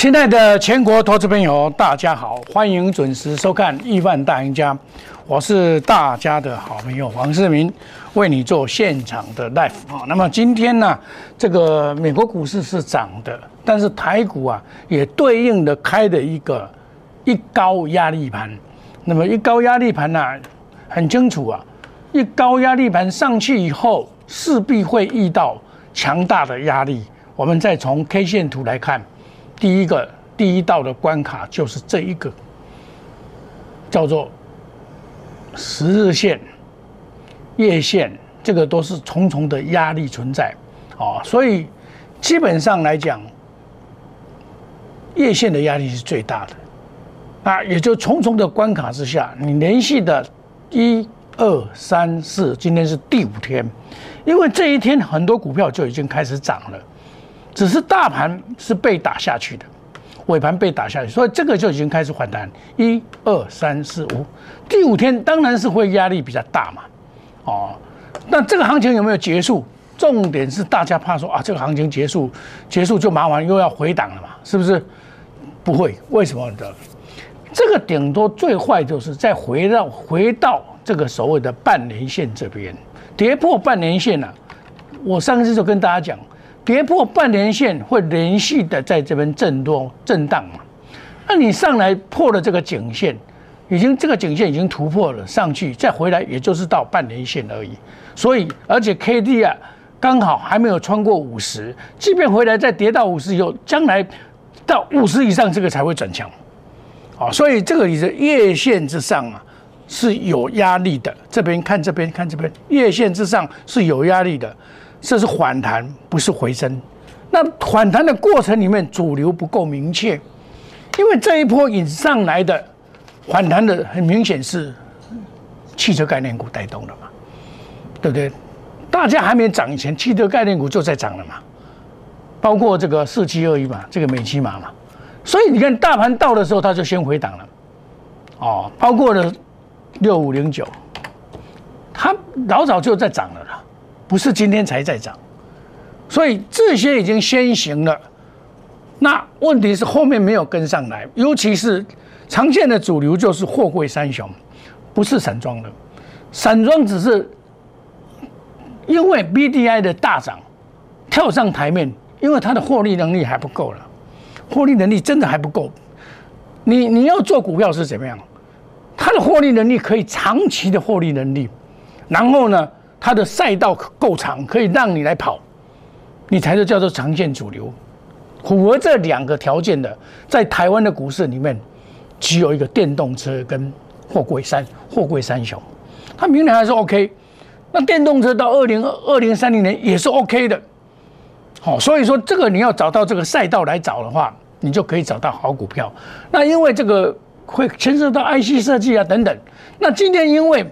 亲爱的全国投资朋友，大家好，欢迎准时收看《亿万大赢家》，我是大家的好朋友黄世明，为你做现场的 live 啊。那么今天呢，这个美国股市是涨的，但是台股啊也对应的开的一个一高压力盘。那么一高压力盘呢，很清楚啊，一高压力盘上去以后，势必会遇到强大的压力。我们再从 K 线图来看。第一个第一道的关卡就是这一个，叫做十日线、月线，这个都是重重的压力存在，哦，所以基本上来讲，月线的压力是最大的，啊，也就重重的关卡之下，你连续的一二三四，今天是第五天，因为这一天很多股票就已经开始涨了。只是大盘是被打下去的，尾盘被打下去，所以这个就已经开始反弹。一二三四五，第五天当然是会压力比较大嘛。哦，那这个行情有没有结束？重点是大家怕说啊，这个行情结束，结束就麻烦又要回档了嘛，是不是？不会，为什么的？这个顶多最坏就是再回到回到这个所谓的半年线这边，跌破半年线了。我上次就跟大家讲。跌破半年线会连续的在这边震多震荡嘛？那你上来破了这个颈线，已经这个颈线已经突破了上去，再回来也就是到半年线而已。所以而且 K D 啊刚好还没有穿过五十，即便回来再跌到五十以后，将来到五十以上这个才会转强。好，所以这个你的月线之上啊是有压力的。这边看这边看这边，月线之上是有压力的。这是反弹，不是回升。那反弹的过程里面，主流不够明确，因为这一波引上来的反弹的很明显是汽车概念股带动的嘛，对不对？大家还没涨以前，汽车概念股就在涨了嘛，包括这个四七二一嘛，这个美骑马嘛。所以你看，大盘到的时候，它就先回档了。哦，包括了六五零九，它老早就在涨了啦。不是今天才在涨，所以这些已经先行了。那问题是后面没有跟上来，尤其是常见的主流就是货柜三雄，不是散装的。散装只是因为 B D I 的大涨跳上台面，因为它的获利能力还不够了，获利能力真的还不够。你你要做股票是怎么样？它的获利能力可以长期的获利能力，然后呢？它的赛道够长，可以让你来跑，你才是叫做长线主流。符合这两个条件的，在台湾的股市里面，只有一个电动车跟货柜三货柜三雄。它明年还是 OK，那电动车到二零二零三零年也是 OK 的。好，所以说这个你要找到这个赛道来找的话，你就可以找到好股票。那因为这个会牵涉到 IC 设计啊等等。那今天因为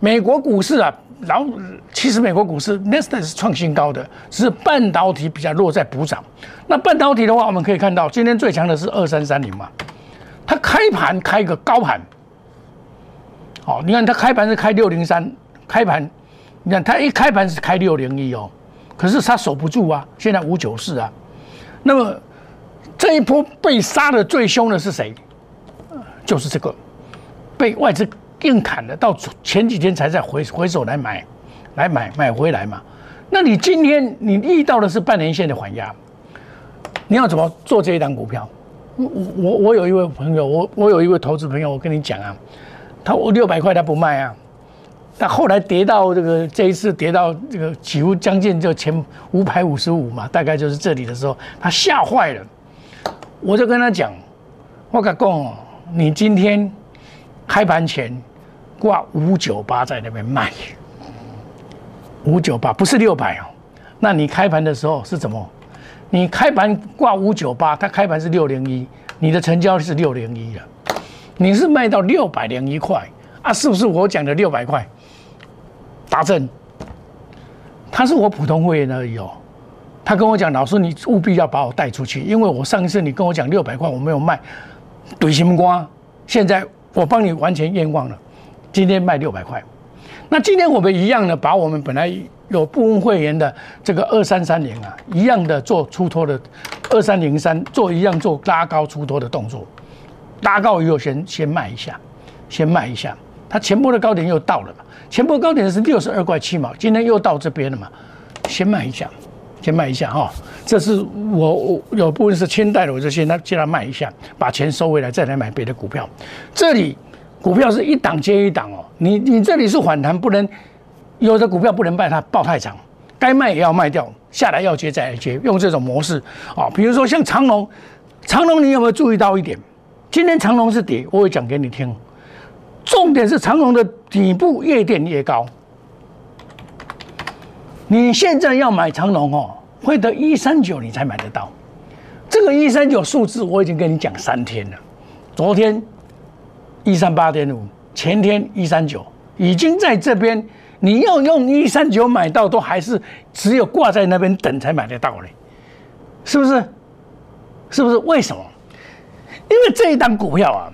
美国股市啊。然后，其实美国股市 n e s t 是创新高的，只是半导体比较弱，在补涨。那半导体的话，我们可以看到，今天最强的是二三三零嘛，它开盘开个高盘，好，你看它开盘是开六零三，开盘，你看它一开盘是开六零一哦，可是它守不住啊，现在五九四啊。那么这一波被杀的最凶的是谁？就是这个被外资。硬砍的，到前几天才在回回手来买，来买买回来嘛。那你今天你遇到的是半年线的缓压，你要怎么做这一档股票？我我我有一位朋友，我我有一位投资朋友，我跟你讲啊，他我六百块他不卖啊，但后来跌到这个这一次跌到这个几乎将近就前五百五十五嘛，大概就是这里的时候，他吓坏了。我就跟他讲，我讲讲，你今天开盘前。挂五九八在那边卖，五九八不是六百哦。那你开盘的时候是怎么？你开盘挂五九八，它开盘是六零一，你的成交是六零一了，你是卖到六百零一块啊？是不是我讲的六百块？达正，他是我普通会员而已哦。他跟我讲，老师你务必要把我带出去，因为我上一次你跟我讲六百块我没有卖，怼什么瓜？现在我帮你完全冤枉了。今天卖六百块，那今天我们一样的把我们本来有部分会员的这个二三三零啊，一样的做出脱的二三零三做一样做拉高出多的动作，拉高以后先先卖一下，先卖一下，它前波的高点又到了嘛，前波高点是六十二块七毛，今天又到这边了嘛，先卖一下，先卖一下哈，这是我我有部分是千代的，我就先让他卖一下，把钱收回来，再来买别的股票。这里股票是一档接一档哦，你你这里是反弹，不能有的股票不能卖它爆太长。该卖也要卖掉，下来要接再来接，用这种模式啊。比如说像长隆，长隆你有没有注意到一点？今天长隆是跌，我会讲给你听。重点是长隆的底部越垫越高。你现在要买长隆哦，会得一三九你才买得到。这个一三九数字我已经跟你讲三天了，昨天一三八点五，前天一三九，已经在这边。你要用一三九买到，都还是只有挂在那边等才买得到嘞，是不是？是不是？为什么？因为这一档股票啊，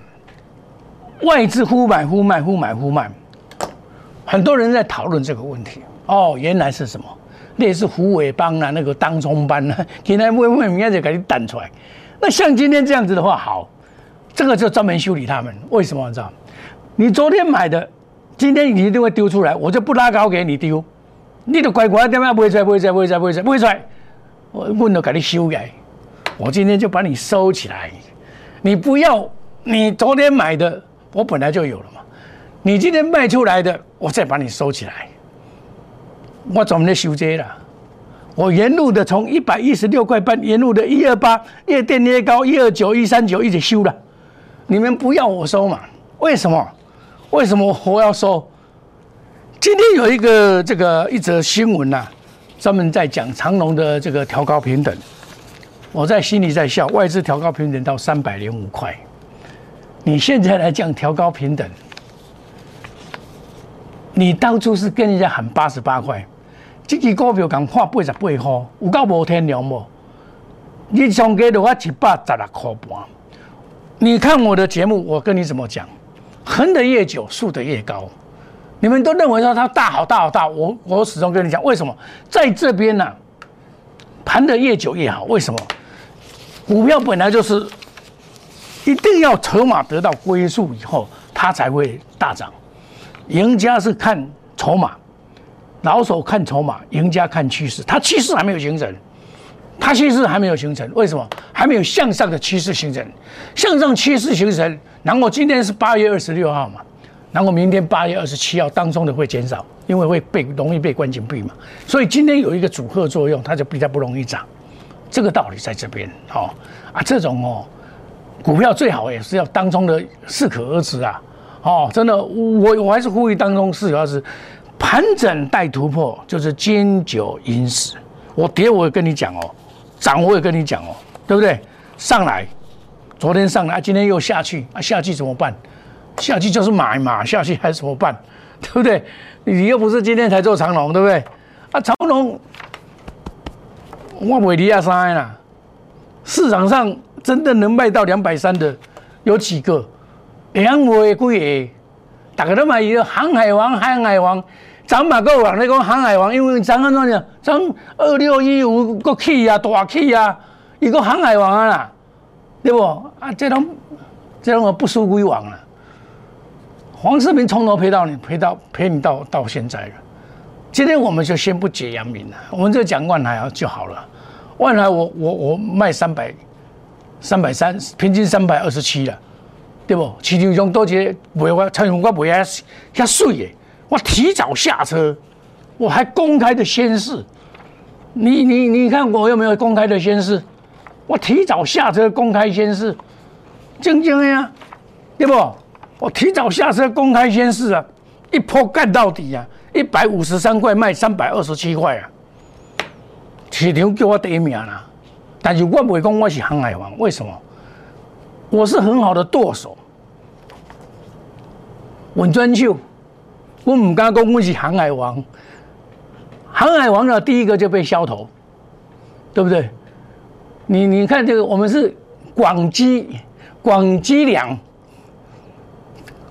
外资忽买忽卖，忽买忽卖，很多人在讨论这个问题。哦，原来是什么？类似虎尾帮啊，那个当中班啊，今天问问明天就给你弹出来。那像今天这样子的话，好，这个就专门修理他们。为什么？知道？你昨天买的。今天你一定会丢出来，我就不拉高给你丢，你的乖乖点样不出来，不会出来，不会出来，不会出来，不会出来，我问了给你修改，我今天就把你收起来，你不要，你昨天买的我本来就有了嘛，你今天卖出来的我再把你收起来，我专门修这了，我沿路的从一百一十六块半沿路的一二八越垫越高一二九一三九一直修了，你们不要我收嘛？为什么？为什么我要收？今天有一个这个一则新闻呐，专门在讲长隆的这个调高平等，我在心里在笑，外资调高平等到三百零五块，你现在来讲调高平等，你当初是跟人家喊八十八块，这支股票讲看八十八块，有够无天良不？你上给的话一百十六块半，你看我的节目，我跟你怎么讲？横的越久，竖的越高。你们都认为说它大好大好大，我我始终跟你讲，为什么在这边呢？盘的越久越好，为什么？股票本来就是一定要筹码得到归宿以后，它才会大涨。赢家是看筹码，老手看筹码，赢家看趋势。它趋势还没有形成，它趋势还没有形成，为什么？还没有向上的趋势形成，向上趋势形成。然后今天是八月二十六号嘛，然后明天八月二十七号当中的会减少，因为会被容易被关紧闭嘛，所以今天有一个阻合作用，它就比较不容易涨，这个道理在这边哦。啊，这种哦股票最好也是要当中的适可而止啊，哦，真的我我还是呼吁当中适可而止，盘整待突破就是经久赢死，我跌我跟你讲哦，涨我也跟你讲哦，对不对？上来。昨天上来，今天又下去啊！下去怎么办？下去就是买嘛，下去还怎么办？对不对？你又不是今天才做长龙，对不对？啊，长龙我不会离亚三啦。市场上真的能卖到两百三的有几个？两位贵？大家都买一个航海王，航海王张马够往那个航海王，因为张安怎样？涨二六一五个起啊，大起啊，一个航海王啊啦。对不啊？这种这种不输归王了。黄世明从头陪到你，陪到陪你到到现在了。今天我们就先不解阳明了，我们就讲万海就好了。万海我我我卖三百三百三，平均三百二十七了，对不？市场上多些卖我，蔡永我卖啊遐水的，我提早下车，我还公开的宣誓。你你你看我有没有公开的宣誓？我提早下车公开宣誓，正经呀，对不？我提早下车公开宣誓啊，一波干到底啊，一百五十三块卖三百二十七块啊，市场叫我第一名啦。但是我不会讲我是航海王，为什么？我是很好的舵手，稳赚秀，我唔敢讲我是航海王，航海王的第一个就被削头，对不对？你你看这个，我们是广积广积粮，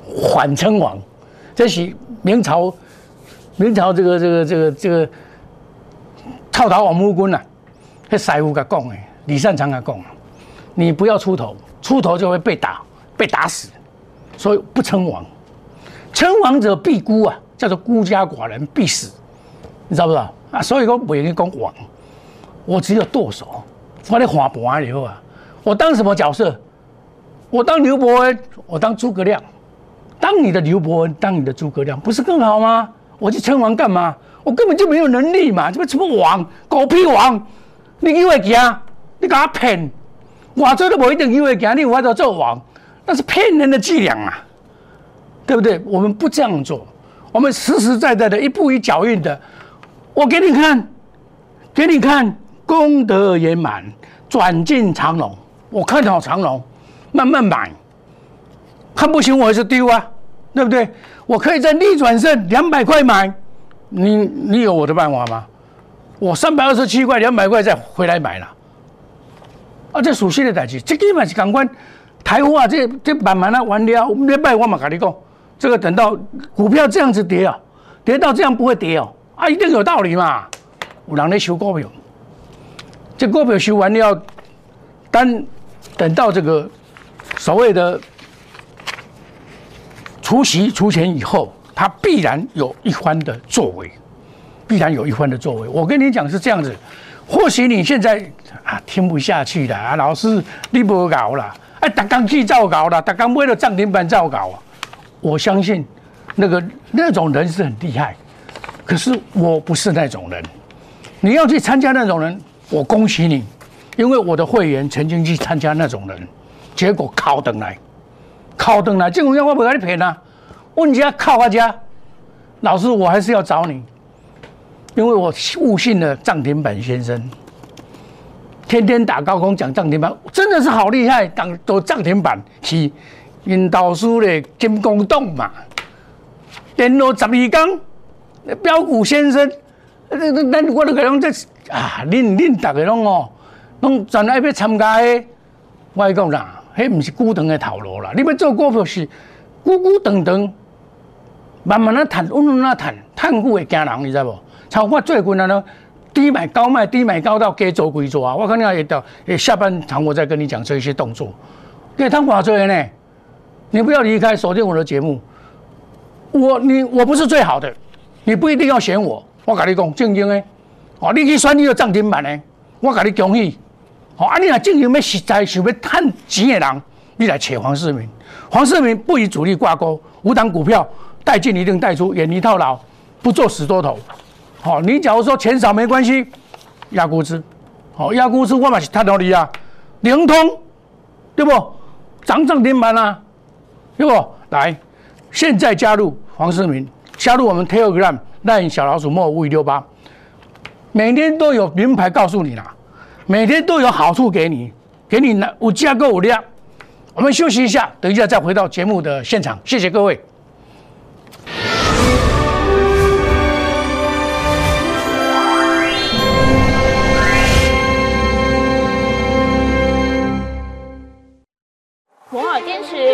缓称王，这是明朝明朝这个这个这个这个套陶王木棍呐，迄师傅甲讲的，李善长啊讲，你不要出头，出头就会被打，被打死，所以不称王，称王者必孤啊，叫做孤家寡人必死，你知道不知道啊？所以说不愿意讲王，我只有剁手，我在画盘以后啊，我当什么角色？我当刘伯温，我当诸葛亮，当你的刘伯温，当你的诸葛亮，不是更好吗？我去称王干嘛？我根本就没有能力嘛！什么什么王，狗屁王！你以为行？你给他骗，我做都不一定以为行，你有法做王，那是骗人的伎俩啊，对不对？我们不这样做，我们实实在在的一步一脚印的，我给你看，给你看，功德圆满，转进长隆，我看好长隆，慢慢买，看不行我还是丢啊，对不对？我可以在逆转胜两百块买，你你有我的办法吗？我三百二十七块两百块再回来买了，啊，这属实的代志，这基本是港官台啊，这这慢慢的完了，礼拜我嘛跟你讲，这个等到股票这样子跌啊，跌到这样不会跌哦，啊，一定有道理嘛，有人在修股票，这股票修完了，等等到这个所谓的除息除钱以后，它必然有一番的作为。必然有一番的作为。我跟你讲是这样子，或许你现在啊听不下去了啊，老师你不搞了，哎，打钢去造搞了，打钢为了涨停板造搞啊。我相信那个那种人是很厉害，可是我不是那种人。你要去参加那种人，我恭喜你，因为我的会员曾经去参加那种人，结果考等来，考等来，这种样我不跟你骗啊。问家靠我家，老师我还是要找你。因为我误信了涨停板先生，天天打高空讲涨停板，真的是好厉害，当都涨停板是引导书的金工洞嘛，电脑十二缸，标股先生，那那那我都讲这啊，恁恁大家拢哦，拢全爱要参加诶，我讲啦，迄不是孤长的头路啦，你要做股票是孤孤长长，慢慢啊谈，稳稳啊谈，谈久会惊人，你知无？像我最困难呢，低买高卖，低买高到该做归做啊！我肯定要到下半场我再跟你讲这些动作。给汤华做呢，你不要离开，锁定我的节目。我你我不是最好的，你不一定要选我。我跟你讲正经的，哦，你去选你的涨停板的，我跟你恭喜。哦，啊，你若正经要实在想要赚钱的人，你来找黄世明。黄世明不与主力挂钩，五档股票带进一定带出，远离套牢，不做死多头。好，你假如说钱少没关系，压估值，好压估值，我嘛是探到你啊，灵通，对不？涨涨停板啊，如果？来，现在加入黄世明，加入我们 Telegram，让小老鼠莫五五六八，每天都有名牌告诉你啦，每天都有好处给你，给你呢五加购五量。我们休息一下，等一下再回到节目的现场，谢谢各位。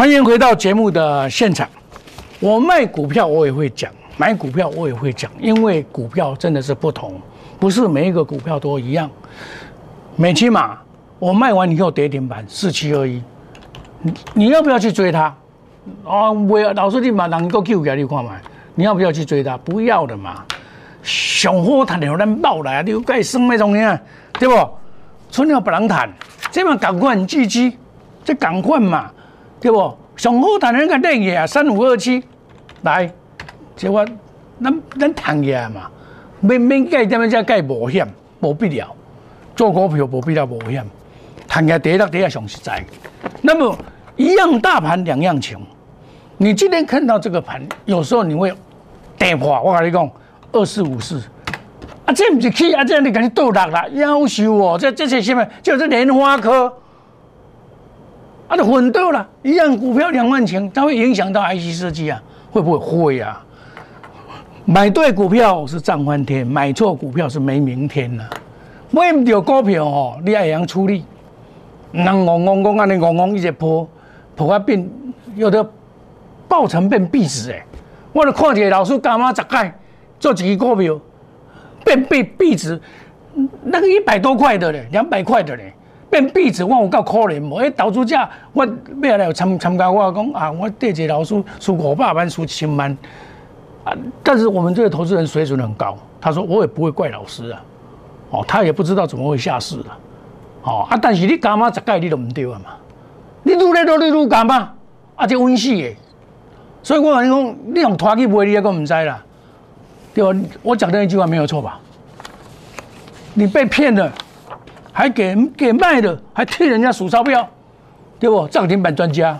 欢迎回到节目的现场。我卖股票，我也会讲；买股票，我也会讲。因为股票真的是不同，不是每一个股票都一样。美骑马，我卖完以后跌停板四七二一，你你要不要去追它？啊，我老师你马能够 Q 给你看嘛？你要不要去追它？不要的嘛。上好谈的让咱爆来，你该生那种样，对不？剩了别人谈，这嘛赶快积极，这赶快嘛，对不？上好谈的那个练业啊，三五二七，来，即我咱咱谈业嘛，免免介点样只介保险，无必要做股票，无必要保险，谈业第一第一上实在。那么一样大盘两样情，你今天看到这个盘，有时候你会跌破，我跟你讲，二四五四。啊，这不是去啊，这你赶紧倒落啦，夭寿哦！这这些什么？就是莲花科，啊，都混倒了，一样股票两万钱，它会影响到 IC 设计啊？会不会会啊？买对股票是涨翻天，买错股票是没明天了。买唔到股票哦，你要样处理？人戆戆戆安尼戆戆一直破破啊变，有的爆成变壁纸诶！我都看一个老师干妈十盖做一个股票。变被币值，那个一百多块的嘞，两百块的嘞，变币值，我有够可怜无？哎，投资者我要来有参参加，我讲啊，我对这老师输五百万，输千万啊！但是我们这个投资人水准很高，他说我也不会怪老师啊，哦，他也不知道怎么会下市啊，哦啊！但是你干嘛十概你都唔对啊嘛？你愈来愈你愈干嘛？啊，这温死的，所以我跟你讲，你用拖去卖，你也个唔知啦。对吧？我讲的那句话没有错吧？你被骗了，还给给卖了，还替人家数钞票，对不？涨停板专家，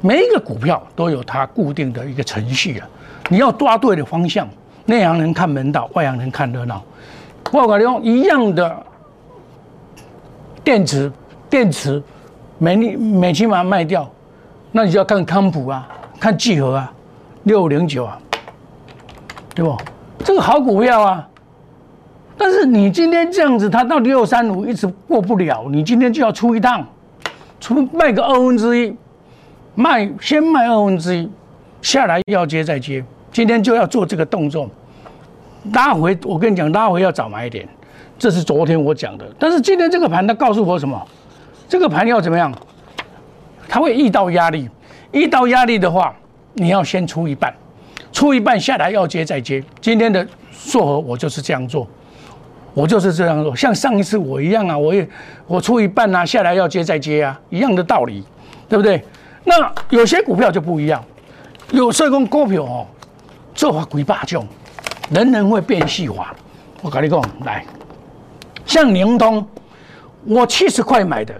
每一个股票都有它固定的一个程序啊。你要抓对的方向，内行人看门道，外行人看热闹。我跟你用一样的电池，电池每每期把它卖掉，那你就要看康普啊，看聚合啊，六零九啊。对不？这个好股票啊，但是你今天这样子，它到六三五一直过不了，你今天就要出一趟，出卖个二分之一，卖先卖二分之一，下来要接再接，今天就要做这个动作，拉回。我跟你讲，拉回要早买一点，这是昨天我讲的。但是今天这个盘它告诉我什么？这个盘要怎么样？它会遇到压力，遇到压力的话，你要先出一半。出一半下来要接再接，今天的硕和我就是这样做，我就是这样做，像上一次我一样啊，我也我出一半啊，下来要接再接啊，一样的道理，对不对？那有些股票就不一样，有社工股票哦，做法鬼霸种，人人会变戏法。我跟你讲，来，像宁通，我七十块买的，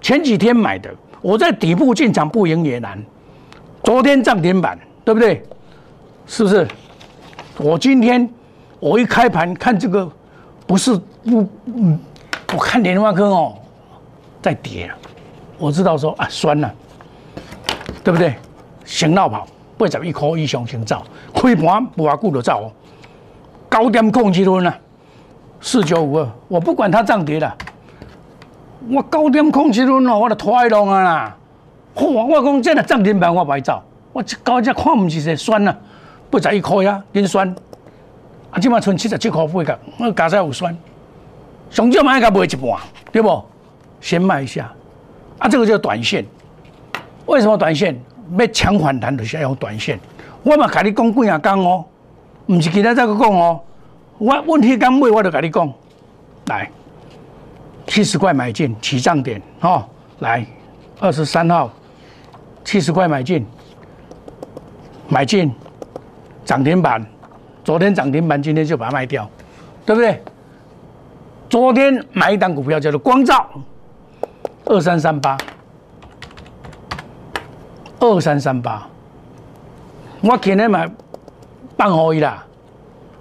前几天买的，我在底部进场不赢也难，昨天涨停板，对不对？是不是？我今天我一开盘看这个，不是不嗯，我看莲花科哦，在跌了，我知道说啊酸了，对不对？先闹跑，八十一块以上先走，开盘不阿久就走哦，高点控制论啊，四九五二，我不管它涨跌了，我高点控制论哦，我就拖动啊啦，嚯，我讲这个涨停板我不走，我这高价看唔起这酸了。八十一块呀，跟酸，啊，即马剩七十七块八角，我加在有酸，上少买个卖一半，对不？先卖一下，啊，这个叫短线。为什么短线？要抢反弹就是要用短线。我嘛跟你讲几啊讲哦，唔是其他再个讲哦。我问题刚买，我就跟你讲，来，七十块买进起涨点，哈，来，二十三号，七十块买进，买进。涨停板，昨天涨停板，今天就把它卖掉，对不对？昨天买一档股票叫做光照，二三三八，二三三八，我今天买半毫一啦。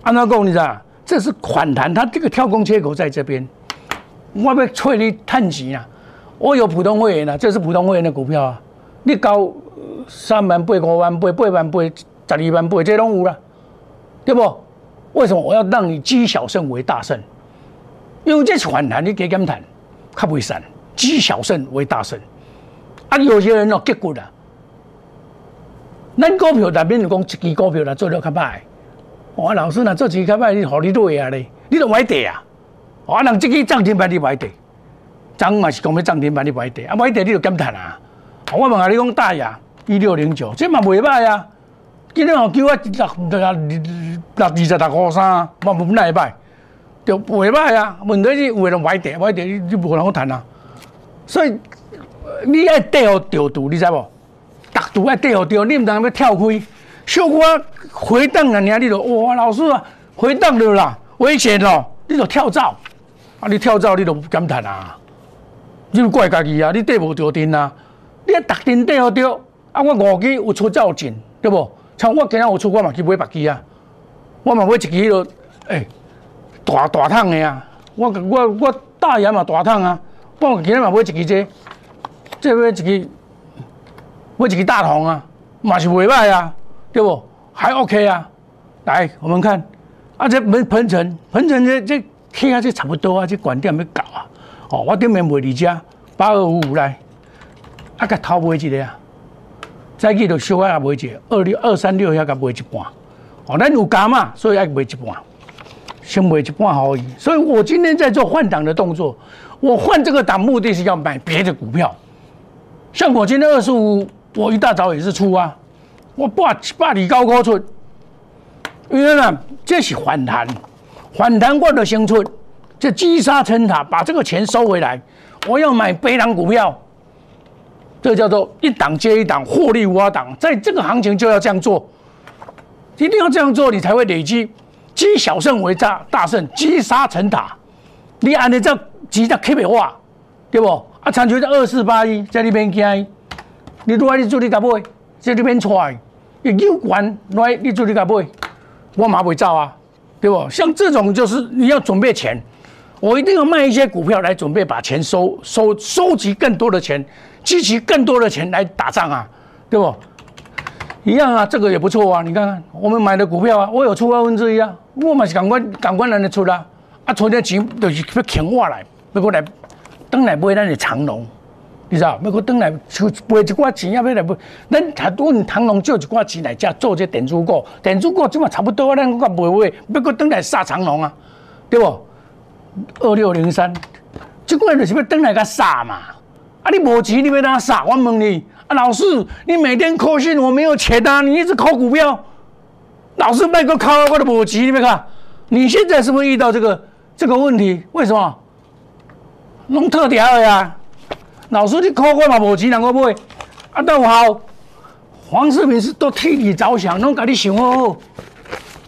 按照讲，你知道，这是反弹，它这个跳空缺口在这边，我要催你探钱啊！我有普通会员啊，这是普通会员的股票啊，你高三万八、五万八、八万八。十二万倍，这拢有啦，对不？为什么我要让你积小胜为大胜？因为这是反弹，你加减谈，较不会散。积小胜为大胜，啊，有些人哦结果啦，咱股票内面讲一支股票啦做了较歹，我老师呐做一支较歹，你何你对啊咧？你都买跌啊？我人这支涨停板你买跌，涨嘛是讲要涨停板你买跌，啊买跌你就减谈啊？我问下你讲大呀，一六零九，这嘛未歹啊？今天我叫我六六六二十六块三，我无哪会歹？就袂歹啊。问题是有人歪跌，歪跌你你无人好谈啊。所以你爱对好调度，你知无？达度爱对好调，你毋通要跳开。小可回档了，你啊你就哇，老师啊，回档了啦，危险咯，你就跳蚤啊！你跳蚤你都不敢谈啊！你怪家己啊！你对无着阵啊！你啊，逐阵对好对，啊，我五支有出才有进，对不？像我今仔有出，我嘛去买白机啊，我嘛买一支迄落，诶，大大桶的啊！我我我大爷嘛大桶啊！我今仔嘛买一支这，这买一支，买一支大桶啊，嘛是袂歹啊！对不？还 OK 啊！来，我们看，啊，这门盆城，盆城这这贴下去差不多啊，这管店要搞啊！哦，我顶面卖二家八二五五来，啊，甲偷买一个啊，再去就小啊买一个二六二三六遐甲买一半，哦，咱有加嘛，所以爱买一半，先买一半可以。所以我今天在做换挡的动作，我换这个档目的是要买别的股票，像我今天二十五，我一大早也是出啊。我八八里高高出，因为呢，这是反弹，反弹过的先出，这积沙成塔，把这个钱收回来。我要买北档股票，这叫做一档接一档，获利挖档。在这个行情就要这样做，一定要这样做，你才会累积积小胜为大大胜，积沙成塔。你按你这积在 K 变化，对不？啊，长久在二四八一在那边惊，你如果你做你干不？在那边出来，有关来你做你甲买，我马会走啊，对不？像这种就是你要准备钱，我一定要卖一些股票来准备把钱收收收集更多的钱，积集更多的钱来打仗啊，对不？一样啊，这个也不错啊，你看看我们买的股票啊，我有出二分之一啊，我嘛是赶快赶快让你出啦，啊，存点钱就是要请我来，要过来等来买咱的长龙。你知道？要搁等来出买一寡钱，要要来买。咱还阮唐龙借一寡钱来遮做这电子股，电子股即嘛差不多啊，咱搁卖卖，要搁等来杀长龙啊，对不？二六零三，即款就是要等来甲杀嘛。啊，你无钱，你要哪杀？我问你，啊，老师，你每天扣信，我没有钱啊，你一直扣股票，老师卖个扣，我都无钱，你别看，你现在是不是遇到这个这个问题？为什么？弄特调的呀？老师，你考我嘛无钱，人我买，啊，都好。黄世明是都替你着想，拢甲你想好好。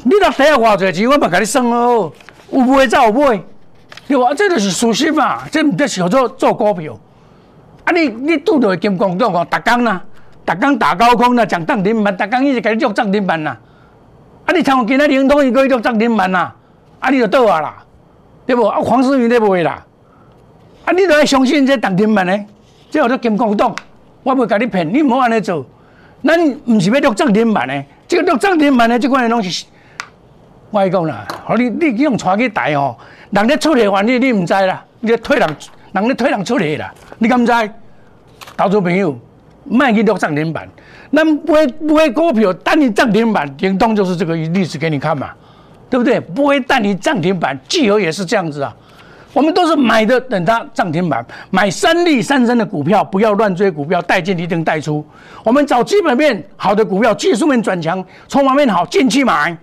你若底下偌侪钱，我嘛甲你算好好。有买才有买，对吧？这就是属实嘛，这毋得想做做股票。你你拄着金光党哦，逐工呐，逐工打高空呐，讲涨停板，逐工一直甲你做涨停板呐。啊，你像今仔灵通一个做涨停板呐，啊，你就倒啊啦，对不？啊，黄世明咧买啦。啊，你都要相信这涨停板呢？这叫做金光党，我袂甲你骗，你唔好安尼做。咱唔是要录涨停板呢，这个录涨停板呢，这款的拢是，我讲啦，好你你用带去台吼，人咧出嚟玩你，你唔知啦，你推人，人咧推人出嚟啦，你敢知？投资朋友，卖去录涨停板，咱买买股票，等你涨停板，灵通就是这个例子给你看嘛，对不对？不会带你涨停板，聚合也是这样子啊。我们都是买的，等它涨停板，买三利三升的股票，不要乱追股票，带进一定带出。我们找基本面好的股票，技术面转强，筹码面好，进去买，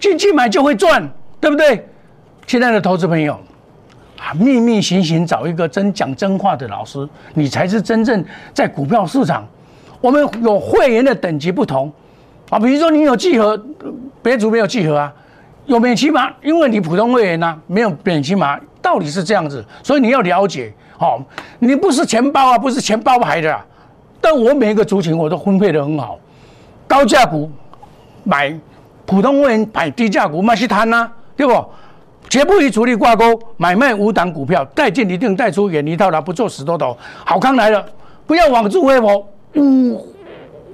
进去买就会赚，对不对？亲爱的投资朋友，啊，秘密行行找一个真讲真话的老师，你才是真正在股票市场。我们有会员的等级不同，啊，比如说你有聚合，别组没有聚合啊，有免期码，因为你普通会员呢没有免期码。道理是这样子，所以你要了解，好，你不是钱包啊，不是钱包牌的，但我每一个族群我都分配的很好，高价股买，普通会员买低价股嘛是贪呐，对不？绝不与主力挂钩，买卖五档股票，带进一定带出远离套牢，不做死多头。好康来了，不要网住微薄，五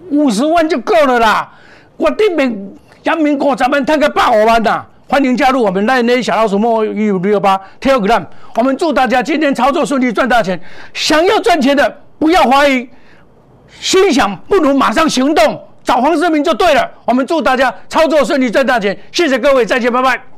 五十万就够了啦，我顶面阳明股咱们赚个百万呐。欢迎加入我们那那小老鼠莫一五六八 Telegram，我们祝大家今天操作顺利赚大钱。想要赚钱的不要怀疑，心想不如马上行动，找黄世明就对了。我们祝大家操作顺利赚大钱，谢谢各位，再见，拜拜。